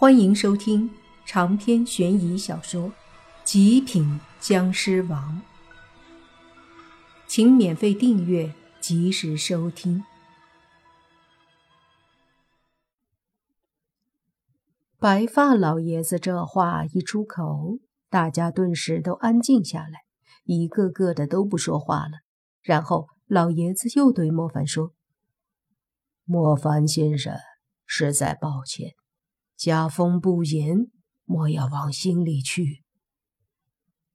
欢迎收听长篇悬疑小说《极品僵尸王》，请免费订阅，及时收听。白发老爷子这话一出口，大家顿时都安静下来，一个个的都不说话了。然后老爷子又对莫凡说：“莫凡先生，实在抱歉。”家风不严，莫要往心里去。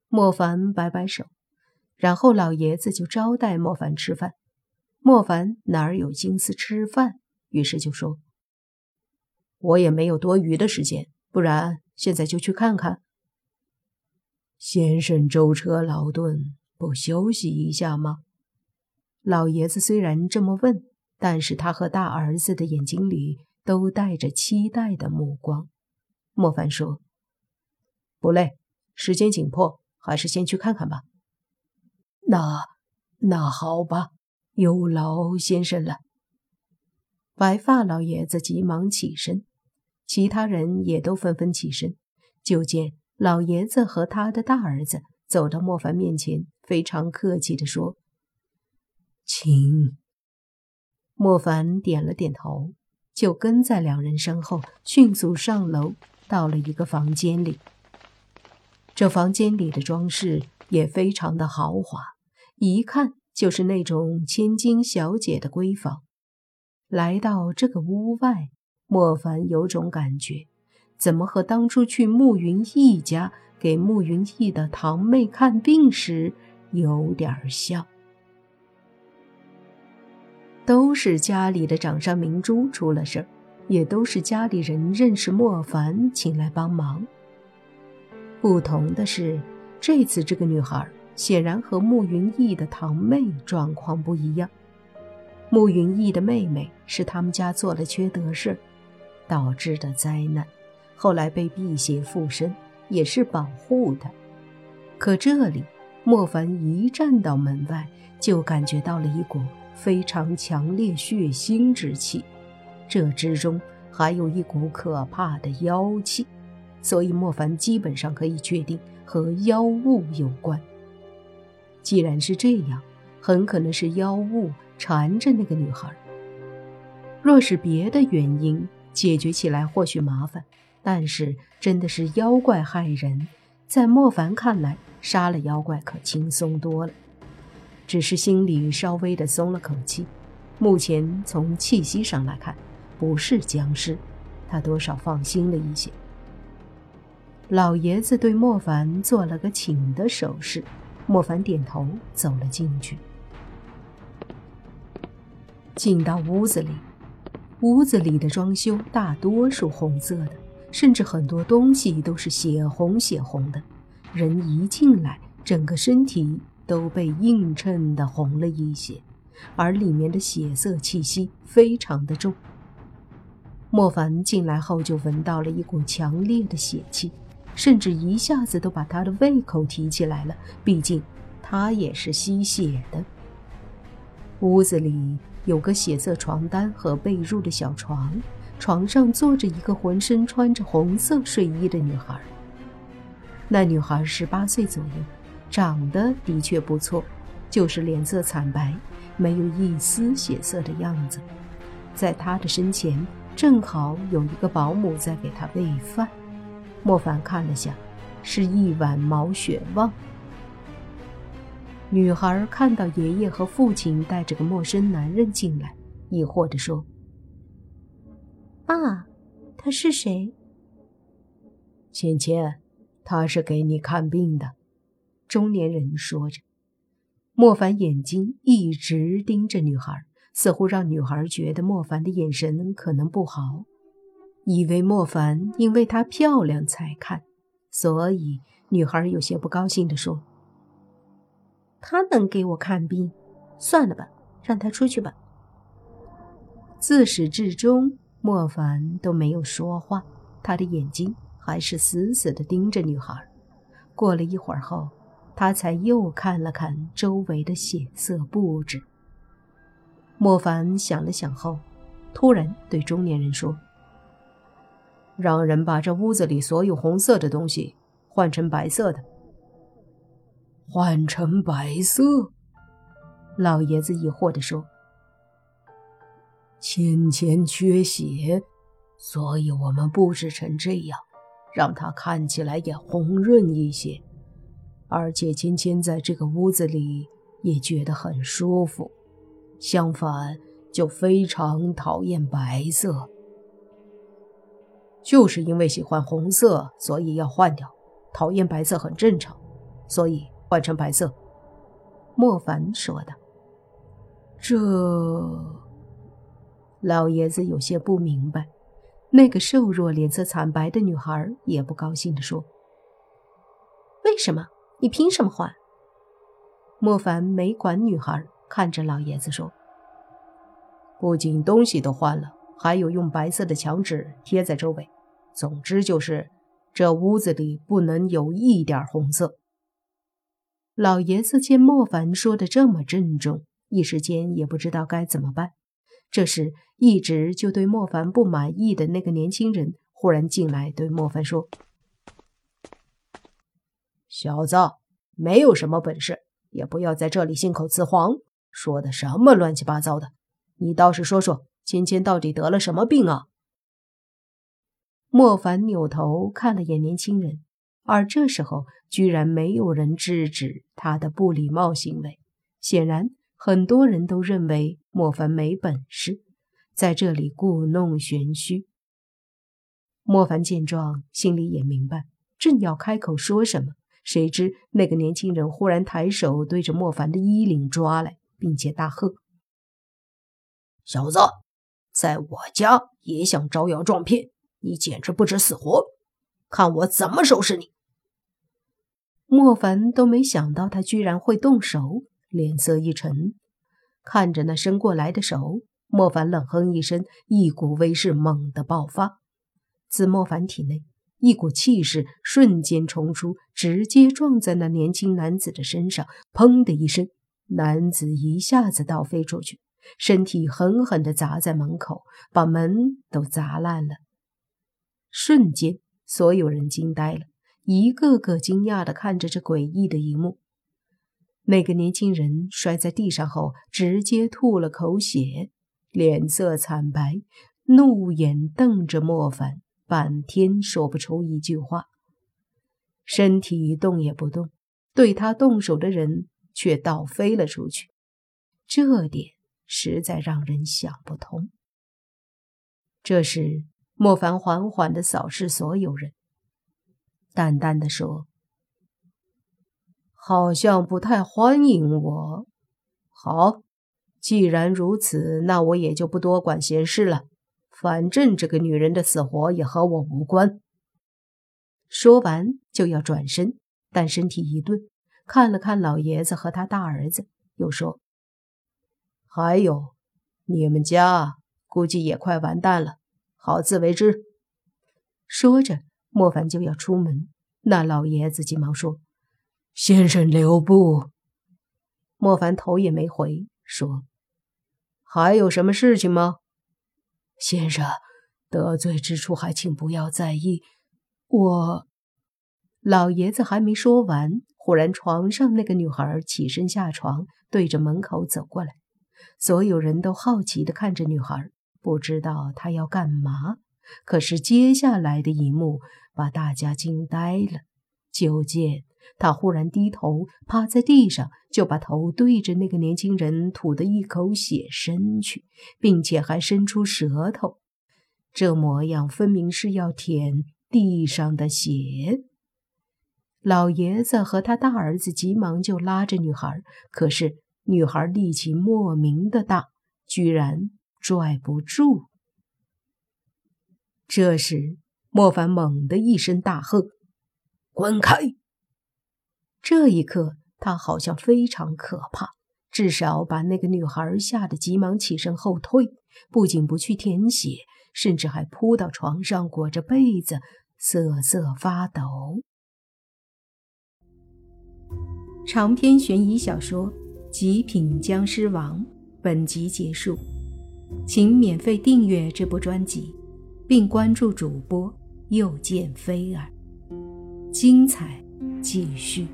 莫凡摆摆手，然后老爷子就招待莫凡吃饭。莫凡哪儿有心思吃饭，于是就说：“我也没有多余的时间，不然现在就去看看。”先生舟车劳顿，不休息一下吗？老爷子虽然这么问，但是他和大儿子的眼睛里。都带着期待的目光。莫凡说：“不累，时间紧迫，还是先去看看吧。”那那好吧，有劳先生了。白发老爷子急忙起身，其他人也都纷纷起身。就见老爷子和他的大儿子走到莫凡面前，非常客气地说：“请。”莫凡点了点头。就跟在两人身后，迅速上楼，到了一个房间里。这房间里的装饰也非常的豪华，一看就是那种千金小姐的闺房。来到这个屋外，莫凡有种感觉，怎么和当初去慕云逸家给慕云逸的堂妹看病时有点像。是家里的掌上明珠出了事儿，也都是家里人认识莫凡，请来帮忙。不同的是，这次这个女孩显然和慕云逸的堂妹状况不一样。慕云逸的妹妹是他们家做了缺德事导致的灾难，后来被辟邪附身，也是保护的。可这里，莫凡一站到门外，就感觉到了一股。非常强烈血腥之气，这之中还有一股可怕的妖气，所以莫凡基本上可以确定和妖物有关。既然是这样，很可能是妖物缠着那个女孩。若是别的原因，解决起来或许麻烦，但是真的是妖怪害人，在莫凡看来，杀了妖怪可轻松多了。只是心里稍微的松了口气。目前从气息上来看，不是僵尸，他多少放心了一些。老爷子对莫凡做了个请的手势，莫凡点头走了进去。进到屋子里，屋子里的装修大多数红色的，甚至很多东西都是血红血红的。人一进来，整个身体。都被映衬的红了一些，而里面的血色气息非常的重。莫凡进来后就闻到了一股强烈的血气，甚至一下子都把他的胃口提起来了。毕竟他也是吸血的。屋子里有个血色床单和被褥的小床，床上坐着一个浑身穿着红色睡衣的女孩。那女孩十八岁左右。长得的确不错，就是脸色惨白，没有一丝血色的样子。在他的身前，正好有一个保姆在给他喂饭。莫凡看了下，是一碗毛血旺。女孩看到爷爷和父亲带着个陌生男人进来，疑惑地说：“爸，他是谁？”芊芊，他是给你看病的。中年人说着，莫凡眼睛一直盯着女孩，似乎让女孩觉得莫凡的眼神可能不好，以为莫凡因为她漂亮才看，所以女孩有些不高兴地说：“他能给我看病？算了吧，让他出去吧。”自始至终，莫凡都没有说话，他的眼睛还是死死地盯着女孩。过了一会儿后。他才又看了看周围的血色布置。莫凡想了想后，突然对中年人说：“让人把这屋子里所有红色的东西换成白色的。换成白色？老爷子疑惑地说：“芊芊缺血，所以我们布置成这样，让她看起来也红润一些。而且芊芊在这个屋子里也觉得很舒服。相反，就非常讨厌白色。”就是因为喜欢红色，所以要换掉。讨厌白色很正常，所以换成白色。莫凡说道：“这……”老爷子有些不明白。那个瘦弱、脸色惨白的女孩也不高兴地说：“为什么？你凭什么换？”莫凡没管女孩，看着老爷子说：“不仅东西都换了，还有用白色的墙纸贴在周围。”总之就是，这屋子里不能有一点红色。老爷子见莫凡说的这么郑重，一时间也不知道该怎么办。这时，一直就对莫凡不满意的那个年轻人忽然进来，对莫凡说：“小子，没有什么本事，也不要在这里信口雌黄，说的什么乱七八糟的。你倒是说说，芊芊到底得了什么病啊？”莫凡扭头看了眼年轻人，而这时候居然没有人制止他的不礼貌行为。显然，很多人都认为莫凡没本事，在这里故弄玄虚。莫凡见状，心里也明白，正要开口说什么，谁知那个年轻人忽然抬手对着莫凡的衣领抓来，并且大喝：“小子，在我家也想招摇撞骗！”你简直不知死活！看我怎么收拾你！莫凡都没想到他居然会动手，脸色一沉，看着那伸过来的手，莫凡冷哼一声，一股威势猛地爆发，自莫凡体内一股气势瞬间冲出，直接撞在那年轻男子的身上，砰的一声，男子一下子倒飞出去，身体狠狠地砸在门口，把门都砸烂了。瞬间，所有人惊呆了，一个个惊讶地看着这诡异的一幕。那个年轻人摔在地上后，直接吐了口血，脸色惨白，怒眼瞪着莫凡，半天说不出一句话，身体动也不动，对他动手的人却倒飞了出去，这点实在让人想不通。这时。莫凡缓缓地扫视所有人，淡淡的说：“好像不太欢迎我。好，既然如此，那我也就不多管闲事了。反正这个女人的死活也和我无关。”说完就要转身，但身体一顿，看了看老爷子和他大儿子，又说：“还有，你们家估计也快完蛋了。”好自为之。说着，莫凡就要出门，那老爷子急忙说：“先生留步。”莫凡头也没回，说：“还有什么事情吗？”先生，得罪之处还请不要在意。我……老爷子还没说完，忽然床上那个女孩起身下床，对着门口走过来，所有人都好奇地看着女孩。不知道她要干嘛，可是接下来的一幕把大家惊呆了。就见他忽然低头趴在地上，就把头对着那个年轻人吐的一口血伸去，并且还伸出舌头，这模样分明是要舔地上的血。老爷子和他大儿子急忙就拉着女孩，可是女孩力气莫名的大，居然。拽不住。这时，莫凡猛地一声大喝：“滚开！”这一刻，他好像非常可怕，至少把那个女孩吓得急忙起身后退，不仅不去舔血，甚至还扑到床上裹着被子瑟瑟发抖。长篇悬疑小说《极品僵尸王》本集结束。请免费订阅这部专辑，并关注主播又见菲儿。精彩继续。